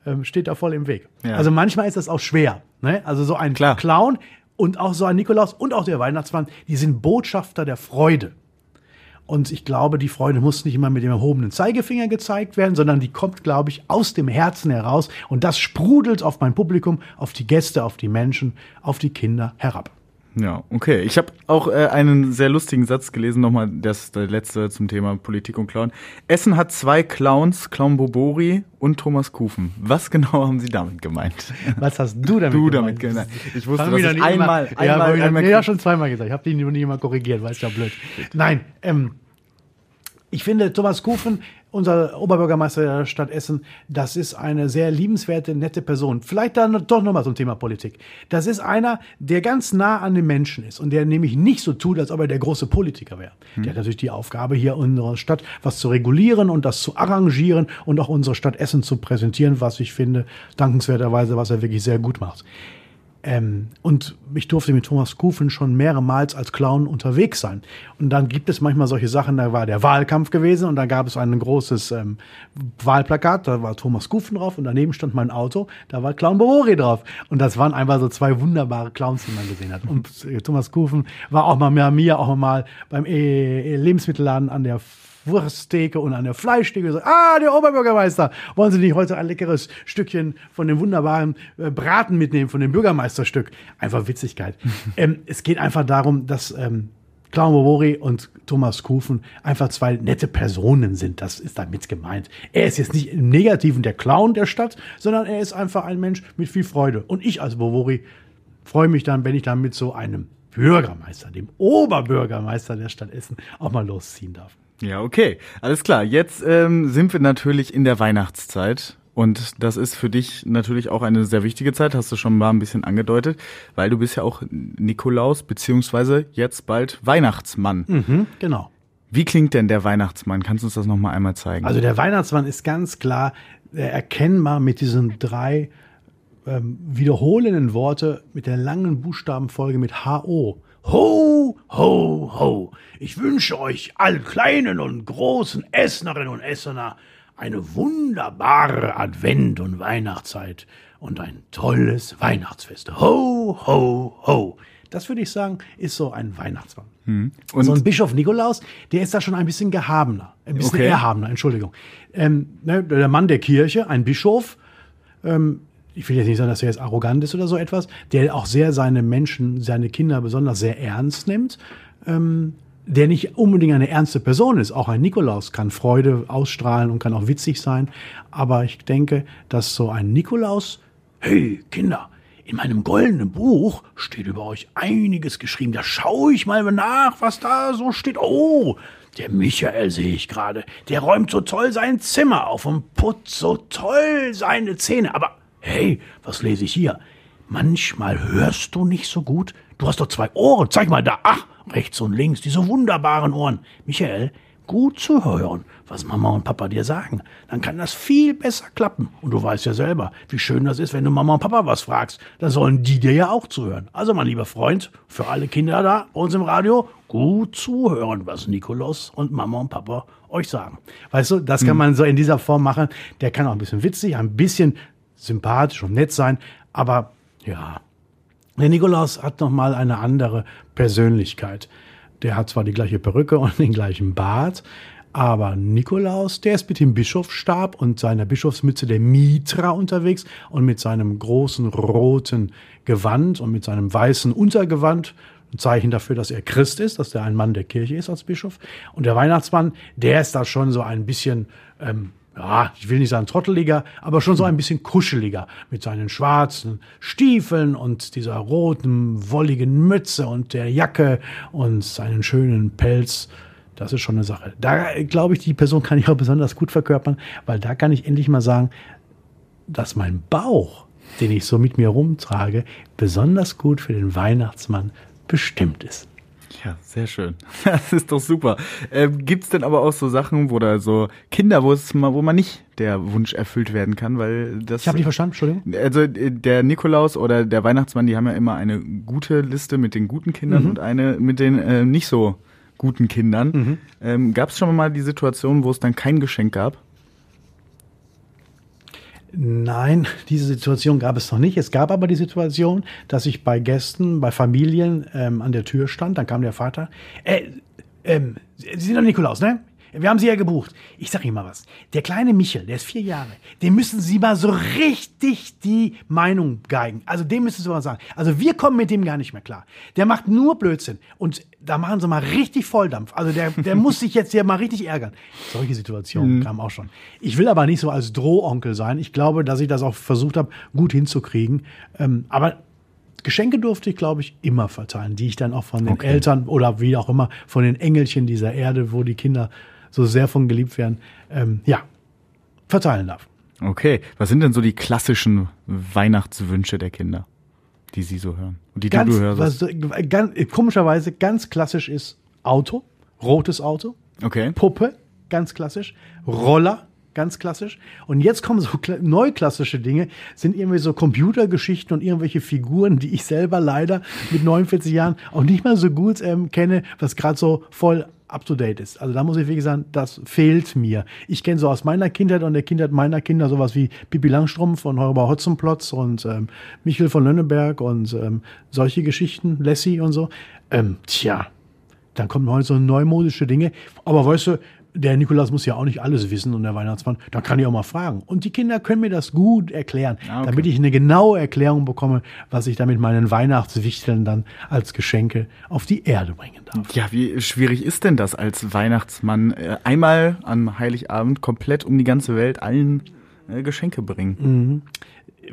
ähm, steht da voll im Weg. Ja. Also manchmal ist das auch schwer, ne? Also so ein Klar. Clown und auch so ein Nikolaus und auch der Weihnachtsmann, die sind Botschafter der Freude. Und ich glaube, die Freude muss nicht immer mit dem erhobenen Zeigefinger gezeigt werden, sondern die kommt, glaube ich, aus dem Herzen heraus. Und das sprudelt auf mein Publikum, auf die Gäste, auf die Menschen, auf die Kinder herab. Ja, okay. Ich habe auch äh, einen sehr lustigen Satz gelesen, nochmal das der letzte zum Thema Politik und Clown. Essen hat zwei Clowns, Clown Bobori und Thomas Kufen. Was genau haben Sie damit gemeint? Was hast du damit du gemeint? damit gemeint? Ich wusste, dass ich einmal, einmal, ja, einmal, einmal, ja, schon zweimal gesagt. Ich habe dich nicht immer korrigiert, weil es ja blöd. Nein, ähm, ich finde, Thomas Kufen, unser Oberbürgermeister der Stadt Essen, das ist eine sehr liebenswerte, nette Person. Vielleicht dann doch nochmal zum Thema Politik. Das ist einer, der ganz nah an den Menschen ist und der nämlich nicht so tut, als ob er der große Politiker wäre. Hm. Der hat natürlich die Aufgabe, hier in unserer Stadt was zu regulieren und das zu arrangieren und auch unsere Stadt Essen zu präsentieren, was ich finde, dankenswerterweise, was er wirklich sehr gut macht. Ähm, und ich durfte mit Thomas Kufen schon mehrmals als Clown unterwegs sein. Und dann gibt es manchmal solche Sachen, da war der Wahlkampf gewesen und da gab es ein großes ähm, Wahlplakat, da war Thomas Kufen drauf und daneben stand mein Auto, da war Clown Borori drauf. Und das waren einfach so zwei wunderbare Clowns, die man gesehen hat. Und äh, Thomas Kufen war auch mal mit mir auch mal beim e Lebensmittelladen an der Wursttheke und eine Fleischtheke. So, ah, der Oberbürgermeister, wollen Sie nicht heute ein leckeres Stückchen von dem wunderbaren äh, Braten mitnehmen, von dem Bürgermeisterstück? Einfach Witzigkeit. ähm, es geht einfach darum, dass ähm, Clown Bobori und Thomas Kufen einfach zwei nette Personen sind. Das ist damit gemeint. Er ist jetzt nicht im Negativen der Clown der Stadt, sondern er ist einfach ein Mensch mit viel Freude. Und ich als Bobori freue mich dann, wenn ich dann mit so einem Bürgermeister, dem Oberbürgermeister der Stadt Essen, auch mal losziehen darf. Ja, okay. Alles klar. Jetzt ähm, sind wir natürlich in der Weihnachtszeit. Und das ist für dich natürlich auch eine sehr wichtige Zeit, hast du schon mal ein bisschen angedeutet, weil du bist ja auch Nikolaus, beziehungsweise jetzt bald Weihnachtsmann. Mhm, genau. Wie klingt denn der Weihnachtsmann? Kannst du uns das nochmal einmal zeigen? Also der Weihnachtsmann ist ganz klar erkennbar mit diesen drei ähm, wiederholenden Worte mit der langen Buchstabenfolge mit HO. Ho, ho, ho. Ich wünsche euch allen kleinen und großen Essnerinnen und Essener eine wunderbare Advent- und Weihnachtszeit und ein tolles Weihnachtsfest. Ho, ho, ho. Das würde ich sagen, ist so ein Weihnachtsmann. Hm. Und so ein Bischof Nikolaus, der ist da schon ein bisschen gehabener, ein bisschen Okay. erhabener, Entschuldigung. Ähm, ne, der Mann der Kirche, ein Bischof, ähm, ich will jetzt nicht sagen, dass er jetzt arrogant ist oder so etwas, der auch sehr seine Menschen, seine Kinder besonders sehr ernst nimmt, ähm, der nicht unbedingt eine ernste Person ist. Auch ein Nikolaus kann Freude ausstrahlen und kann auch witzig sein. Aber ich denke, dass so ein Nikolaus, hey Kinder, in meinem goldenen Buch steht über euch einiges geschrieben. Da schaue ich mal nach, was da so steht. Oh, der Michael sehe ich gerade. Der räumt so toll sein Zimmer auf und putzt so toll seine Zähne. Aber hey, was lese ich hier? Manchmal hörst du nicht so gut. Du hast doch zwei Ohren. Zeig mal da. Ach, rechts und links, diese wunderbaren Ohren. Michael, gut zu hören, was Mama und Papa dir sagen. Dann kann das viel besser klappen. Und du weißt ja selber, wie schön das ist, wenn du Mama und Papa was fragst. Dann sollen die dir ja auch zuhören. Also, mein lieber Freund, für alle Kinder da bei uns im Radio, gut zuhören, was Nikolaus und Mama und Papa euch sagen. Weißt du, das kann man so in dieser Form machen. Der kann auch ein bisschen witzig, ein bisschen sympathisch und nett sein. Aber ja, der Nikolaus hat noch mal eine andere Persönlichkeit. Der hat zwar die gleiche Perücke und den gleichen Bart, aber Nikolaus, der ist mit dem Bischofsstab und seiner Bischofsmütze der Mitra unterwegs und mit seinem großen roten Gewand und mit seinem weißen Untergewand ein Zeichen dafür, dass er Christ ist, dass er ein Mann der Kirche ist als Bischof. Und der Weihnachtsmann, der ist da schon so ein bisschen, ähm, ja, ich will nicht sagen trotteliger, aber schon so ein bisschen kuscheliger mit seinen schwarzen Stiefeln und dieser roten, wolligen Mütze und der Jacke und seinen schönen Pelz. Das ist schon eine Sache. Da glaube ich, die Person kann ich auch besonders gut verkörpern, weil da kann ich endlich mal sagen, dass mein Bauch, den ich so mit mir rumtrage, besonders gut für den Weihnachtsmann bestimmt ist. Ja, sehr schön. Das ist doch super. Ähm, gibt's denn aber auch so Sachen, wo da so Kinder, wo es mal, wo man nicht der Wunsch erfüllt werden kann, weil das. Ich habe nicht verstanden, Entschuldigung. Also äh, der Nikolaus oder der Weihnachtsmann, die haben ja immer eine gute Liste mit den guten Kindern Mhm. und eine mit den äh, nicht so guten Kindern. Mhm. Ähm, Gab es schon mal die Situation, wo es dann kein Geschenk gab? Nein, diese Situation gab es noch nicht. Es gab aber die Situation, dass ich bei Gästen, bei Familien ähm, an der Tür stand. Dann kam der Vater. Äh, ähm, Sie sind doch Nikolaus, ne? Wir haben Sie ja gebucht. Ich sag Ihnen mal was. Der kleine Michel, der ist vier Jahre, dem müssen Sie mal so richtig die Meinung geigen. Also dem müssen Sie mal sagen. Also wir kommen mit dem gar nicht mehr klar. Der macht nur Blödsinn. Und da machen Sie mal richtig Volldampf. Also der, der muss sich jetzt hier mal richtig ärgern. Solche Situationen kamen auch schon. Ich will aber nicht so als Drohonkel sein. Ich glaube, dass ich das auch versucht habe, gut hinzukriegen. Ähm, aber Geschenke durfte ich, glaube ich, immer verteilen, die ich dann auch von den Okay. Eltern oder wie auch immer von den Engelchen dieser Erde, wo die Kinder so sehr von geliebt werden, ähm, ja, verteilen darf. Okay. Was sind denn so die klassischen Weihnachtswünsche der Kinder, die sie so hören? Und die Ganz, du hörst? was, ganz, komischerweise ganz klassisch ist Auto, rotes Auto, okay. Puppe, ganz klassisch, Roller, ganz klassisch. Und jetzt kommen so kla- neuklassische Dinge, sind irgendwie so Computergeschichten und irgendwelche Figuren, die ich selber leider mit 49 Jahren auch nicht mal so gut ähm, kenne, was gerade so voll up to date ist. Also da muss ich wirklich sagen, das fehlt mir. Ich kenne so aus meiner Kindheit und der Kindheit meiner Kinder sowas wie Pippi Langstrumpf von Heuber Hotzenplotz und ähm, Michel von Lönneberg und ähm, solche Geschichten, Lassie und so. Ähm, tja, dann kommen heute so neumodische Dinge. Aber weißt du, der Nikolaus muss ja auch nicht alles wissen und der Weihnachtsmann, da kann ich auch mal fragen. Und die Kinder können mir das gut erklären, Ah, okay. damit ich eine genaue Erklärung bekomme, was ich da mit meinen Weihnachtswichteln dann als Geschenke auf die Erde bringen darf. Ja, wie schwierig ist denn das als Weihnachtsmann? Äh, einmal am Heiligabend komplett um die ganze Welt allen äh, Geschenke bringen.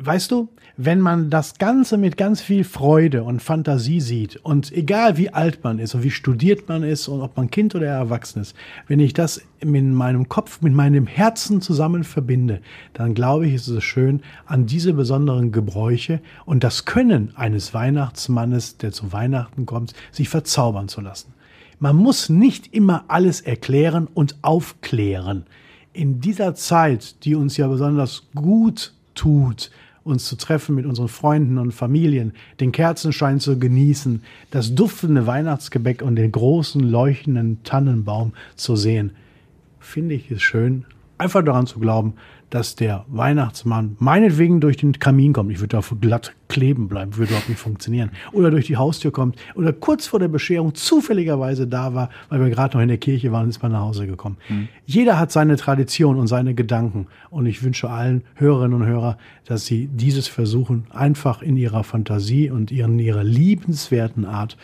Weißt du, wenn man das Ganze mit ganz viel Freude und Fantasie sieht und egal wie alt man ist und wie studiert man ist und ob man Kind oder erwachsen ist, wenn ich das mit meinem Kopf, mit meinem Herzen zusammen verbinde, dann glaube ich, ist es schön, an diese besonderen Gebräuche und das Können eines Weihnachtsmannes, der zu Weihnachten kommt, sich verzaubern zu lassen. Man muss nicht immer alles erklären und aufklären. In dieser Zeit, die uns ja besonders gut tut, uns zu treffen mit unseren Freunden und Familien, den Kerzenschein zu genießen, das duftende Weihnachtsgebäck und den großen leuchtenden Tannenbaum zu sehen, finde ich es schön, einfach daran zu glauben, dass der Weihnachtsmann meinetwegen durch den Kamin kommt. Ich würde da glatt kleben bleiben, würde überhaupt nicht funktionieren. Oder durch die Haustür kommt oder kurz vor der Bescherung zufälligerweise da war, weil wir gerade noch in der Kirche waren und ist mal nach Hause gekommen. Mhm. Jeder hat seine Tradition und seine Gedanken. Und ich wünsche allen Hörerinnen und Hörern, dass sie dieses versuchen, einfach in ihrer Fantasie und in ihrer liebenswerten Art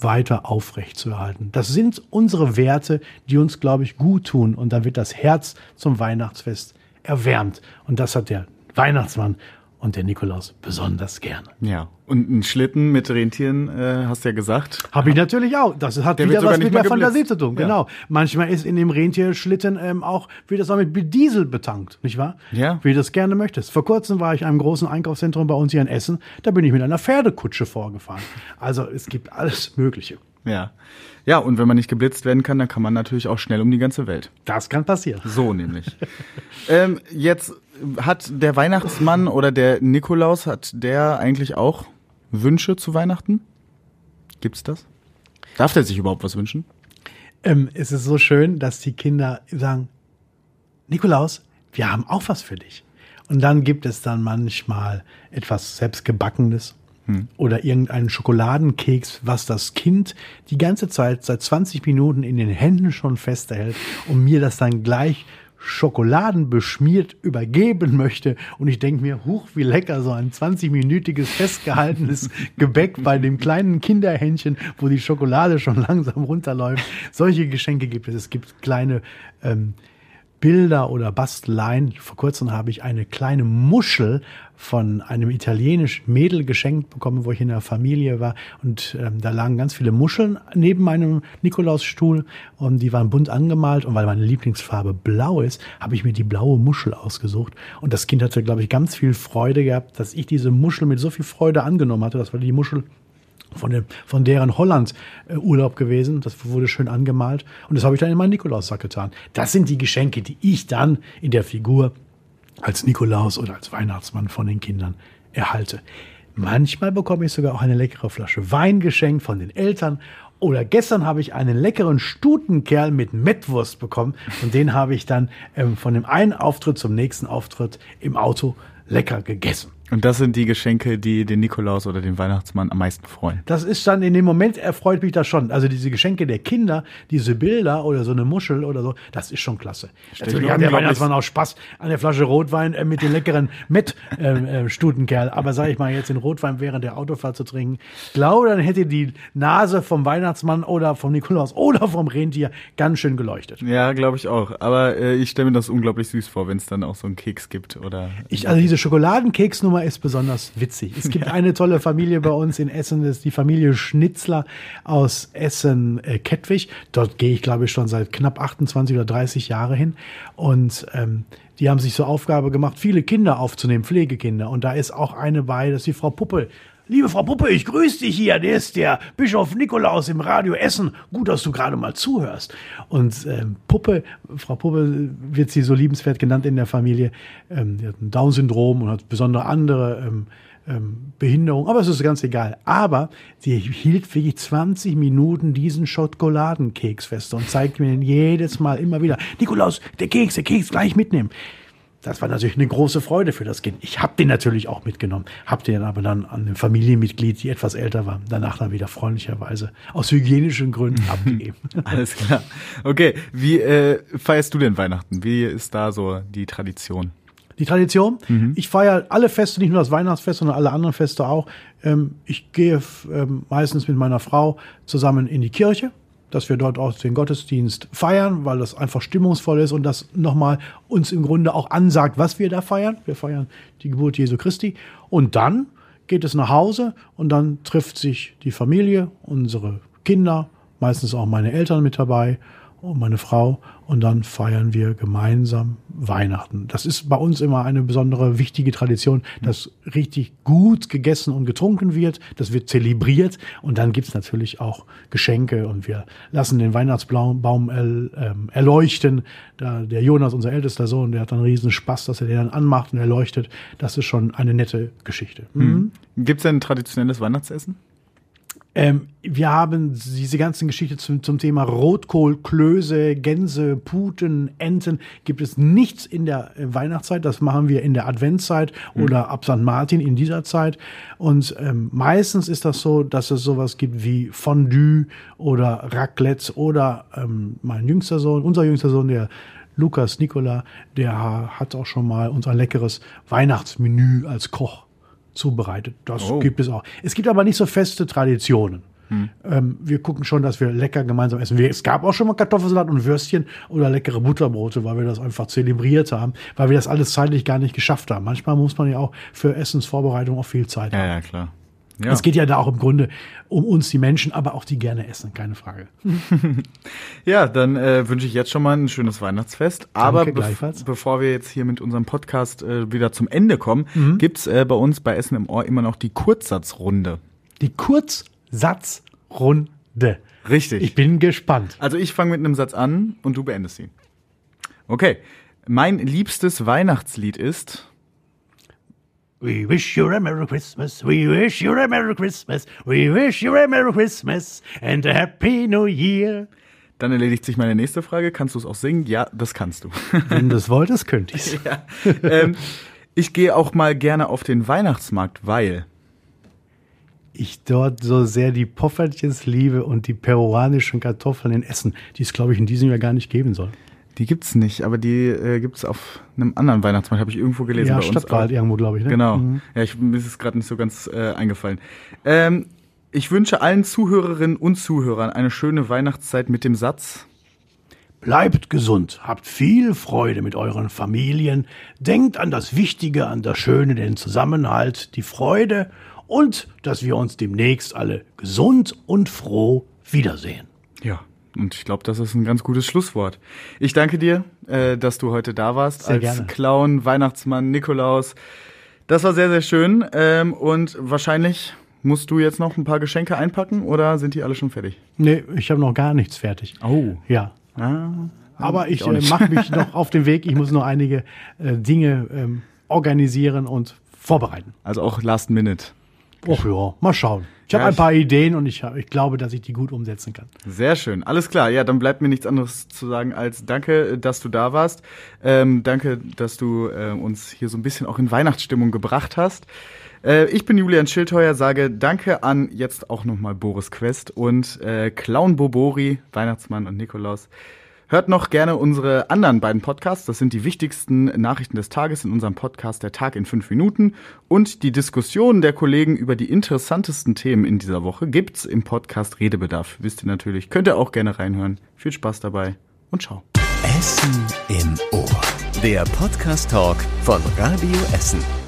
weiter aufrechtzuerhalten. Das sind unsere Werte, die uns, glaube ich, gut tun. Und dann wird das Herz zum Weihnachtsfest erwärmt. Und das hat der Weihnachtsmann und der Nikolaus besonders gerne. Ja. Und ein Schlitten mit Rentieren, äh, hast du ja gesagt. Habe ich natürlich auch. Das hat der wieder was mit der Fantasie zu tun. Ja. Genau. Manchmal ist in dem Rentierschlitten ähm, auch, wird das auch mit Diesel betankt, nicht wahr? Ja. Wie du das gerne möchtest. Vor kurzem war ich in einem großen Einkaufszentrum bei uns hier in Essen. Da bin ich mit einer Pferdekutsche vorgefahren. Also es gibt alles Mögliche. Ja. Ja, und wenn man nicht geblitzt werden kann, dann kann man natürlich auch schnell um die ganze Welt. Das kann passieren. So nämlich. ähm, jetzt hat der Weihnachtsmann oder der Nikolaus, hat der eigentlich auch Wünsche zu Weihnachten? Gibt's das? Darf der sich überhaupt was wünschen? Ähm, es ist so schön, dass die Kinder sagen, Nikolaus, wir haben auch was für dich. Und dann gibt es dann manchmal etwas selbstgebackenes hm. oder irgendeinen Schokoladenkeks, was das Kind die ganze Zeit seit 20 Minuten in den Händen schon festhält und mir das dann gleich schokoladenbeschmiert übergeben möchte. Und ich denke mir, huch, wie lecker so ein 20-minütiges festgehaltenes Gebäck bei dem kleinen Kinderhändchen, wo die Schokolade schon langsam runterläuft. Solche Geschenke gibt es. Es gibt kleine ähm, Bilder oder Basteleien. Vor kurzem habe ich eine kleine Muschel von einem italienischen Mädel geschenkt bekommen, wo ich in der Familie war. Und ähm, da lagen ganz viele Muscheln neben meinem Nikolausstuhl und die waren bunt angemalt. Und weil meine Lieblingsfarbe blau ist, habe ich mir die blaue Muschel ausgesucht. Und das Kind hatte, glaube ich, ganz viel Freude gehabt, dass ich diese Muschel mit so viel Freude angenommen hatte. Das war die Muschel von, dem, von deren Holland äh, Urlaub gewesen. Das wurde schön angemalt. Und das habe ich dann in meinen Nikolaussack getan. Das sind die Geschenke, die ich dann in der Figur als Nikolaus oder als Weihnachtsmann von den Kindern erhalte. Manchmal bekomme ich sogar auch eine leckere Flasche Wein geschenkt von den Eltern. Oder gestern habe ich einen leckeren Stutenkerl mit Mettwurst bekommen. Und den habe ich dann ähm, von dem einen Auftritt zum nächsten Auftritt im Auto lecker gegessen. Und das sind die Geschenke, die den Nikolaus oder den Weihnachtsmann am meisten freuen. Das ist dann in dem Moment erfreut mich das schon. Also diese Geschenke der Kinder, diese Bilder oder so eine Muschel oder so, das ist schon klasse. Natürlich hat der Weihnachtsmann auch Spaß an der Flasche Rotwein äh, mit den leckeren Met-Stutenkerl. Äh, äh, Aber sage ich mal, jetzt den Rotwein während der Autofahrt zu trinken, glaube, dann hätte die Nase vom Weihnachtsmann oder vom Nikolaus oder vom Rentier ganz schön geleuchtet. Ja, glaube ich auch. Aber äh, ich stelle mir das unglaublich süß vor, wenn es dann auch so einen Keks gibt oder. Ich, also diese Schokoladenkeksnummer Nummer ist besonders witzig. Es gibt eine tolle Familie bei uns in Essen, das ist die Familie Schnitzler aus Essen-Kettwig. Dort gehe ich, glaube ich, schon seit knapp 28 oder 30 Jahre hin. Und ähm, die haben sich zur Aufgabe gemacht, viele Kinder aufzunehmen, Pflegekinder. Und da ist auch eine bei, das ist die Frau Puppe. Liebe Frau Puppe, ich grüße dich hier. Der ist der Bischof Nikolaus im Radio Essen. Gut, dass du gerade mal zuhörst. Und ähm, Puppe, Frau Puppe wird sie so liebenswert genannt in der Familie. Ähm, die hat ein Down-Syndrom und hat besondere andere ähm, ähm, Behinderung. Aber es ist ganz egal. Aber sie hielt wirklich 20 Minuten diesen Schokoladenkeks fest und zeigt mir den jedes Mal immer wieder. Nikolaus, der Keks, der Keks, gleich mitnehmen. Das war natürlich eine große Freude für das Kind. Ich habe den natürlich auch mitgenommen, habe den aber dann an ein Familienmitglied, die etwas älter war, danach dann wieder freundlicherweise aus hygienischen Gründen abgegeben. Alles klar. Okay, wie äh, feierst du denn Weihnachten? Wie ist da so die Tradition? Die Tradition? Mhm. Ich feiere alle Feste, nicht nur das Weihnachtsfest, sondern alle anderen Feste auch. Ähm, ich gehe ähm, meistens mit meiner Frau zusammen in die Kirche dass wir dort auch den Gottesdienst feiern, weil das einfach stimmungsvoll ist und das nochmal uns im Grunde auch ansagt, was wir da feiern. Wir feiern die Geburt Jesu Christi. Und dann geht es nach Hause und dann trifft sich die Familie, unsere Kinder, meistens auch meine Eltern mit dabei und meine Frau und dann feiern wir gemeinsam Weihnachten. Das ist bei uns immer eine besondere wichtige Tradition, dass richtig gut gegessen und getrunken wird, das wird zelebriert und dann gibt's natürlich auch Geschenke und wir lassen den Weihnachtsbaum ähm, erleuchten. Der Jonas, unser ältester Sohn, der hat dann riesen Spaß, dass er den dann anmacht und erleuchtet. Das ist schon eine nette Geschichte. Mhm. Gibt's denn ein traditionelles Weihnachtsessen? Ähm, wir haben diese ganzen Geschichte zum, zum Thema Rotkohl, Klöße, Gänse, Puten, Enten. Gibt es nichts in der äh, Weihnachtszeit. Das machen wir in der Adventszeit mhm. oder ab St. Martin in dieser Zeit. Und ähm, meistens ist das so, dass es sowas gibt wie Fondue oder Raclette oder ähm, mein jüngster Sohn, unser jüngster Sohn, der Lukas Nikola, der hat auch schon mal unser leckeres Weihnachtsmenü als Koch zubereitet. Das oh. gibt es auch. Es gibt aber nicht so feste Traditionen. Hm. Ähm, wir gucken schon, dass wir lecker gemeinsam essen. Wir, es gab auch schon mal Kartoffelsalat und Würstchen oder leckere Butterbrote, weil wir das einfach zelebriert haben, weil wir das alles zeitlich gar nicht geschafft haben. Manchmal muss man ja auch für Essensvorbereitung auch viel Zeit ja, haben. Ja, klar. Ja. Es geht ja da auch im Grunde um uns, die Menschen, aber auch die gerne essen, keine Frage. ja, dann äh, wünsche ich jetzt schon mal ein schönes Weihnachtsfest. Aber be bevor wir jetzt hier mit unserem Podcast äh, wieder zum Ende kommen, mhm. gibt's äh, bei uns bei Essen im Ohr immer noch die Kurzsatzrunde. Die Kurzsatzrunde. Richtig. Ich bin gespannt. Also ich fange mit einem Satz an und du beendest ihn. Okay. Mein liebstes Weihnachtslied ist We wish you a Merry Christmas, we wish you a Merry Christmas, we wish you a Merry Christmas and a Happy New Year. Dann erledigt sich meine nächste Frage. Kannst du es auch singen? Ja, das kannst du. Wenn du es wolltest, könnte ich ja. ähm, Ich gehe auch mal gerne auf den Weihnachtsmarkt, weil ich dort so sehr die Poffertchens liebe und die peruanischen Kartoffeln in Essen, die es, glaube ich, in diesem Jahr gar nicht geben soll. Die gibt's nicht, aber die äh, gibt's auf einem anderen Weihnachtsmarkt, habe ich irgendwo gelesen. Ja, bei Stadtwald irgendwo, glaube ich. Ne? Genau. Mhm. Ja, ich, mir ist es gerade nicht so ganz äh, eingefallen. Ähm, ich wünsche allen Zuhörerinnen und Zuhörern eine schöne Weihnachtszeit mit dem Satz. Bleibt gesund, habt viel Freude mit euren Familien, denkt an das Wichtige, an das Schöne, den Zusammenhalt, die Freude und dass wir uns demnächst alle gesund und froh wiedersehen. Ja, und ich glaube, das ist ein ganz gutes Schlusswort. Ich danke dir, äh, dass du heute da warst sehr als gerne. Clown, Weihnachtsmann, Nikolaus. Das war sehr, sehr schön. Ähm, und wahrscheinlich musst du jetzt noch ein paar Geschenke einpacken oder sind die alle schon fertig? Nee, ich habe noch gar nichts fertig. Oh. Ja. Ah, Aber ich, ich äh, mache mich noch auf den Weg. Ich muss noch einige äh, Dinge ähm, organisieren und vorbereiten. Also auch Last Minute. Och ja, mal schauen. Ich habe ja, ein paar Ideen und ich, ich glaube, dass ich die gut umsetzen kann. Sehr schön. Alles klar. Ja, dann bleibt mir nichts anderes zu sagen als danke, dass du da warst. Ähm, danke, dass du äh, uns hier so ein bisschen auch in Weihnachtsstimmung gebracht hast. Äh, ich bin Julian Schildheuer, sage danke an jetzt auch nochmal Boris Quest und äh, Clown Bobori, Weihnachtsmann und Nikolaus. Hört noch gerne unsere anderen beiden Podcasts. Das sind die wichtigsten Nachrichten des Tages in unserem Podcast Der Tag in fünf Minuten. Und die Diskussionen der Kollegen über die interessantesten Themen in dieser Woche gibt's im Podcast Redebedarf. Wisst ihr natürlich. Könnt ihr auch gerne reinhören. Viel Spaß dabei und ciao. Essen im Ohr. Der Podcast Talk von Radio Essen.